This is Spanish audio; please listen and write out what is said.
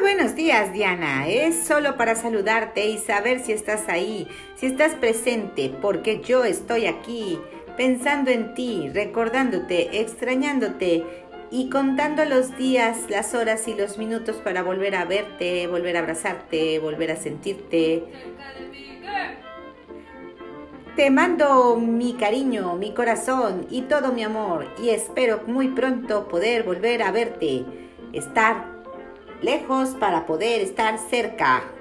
buenos días, Diana. Es solo para saludarte y saber si estás ahí, si estás presente, porque yo estoy aquí, pensando en ti, recordándote, extrañándote y contando los días, las horas y los minutos para volver a verte, volver a abrazarte, volver a sentirte. Te mando mi cariño, mi corazón y todo mi amor y espero muy pronto poder volver a verte, estar lejos para poder estar cerca.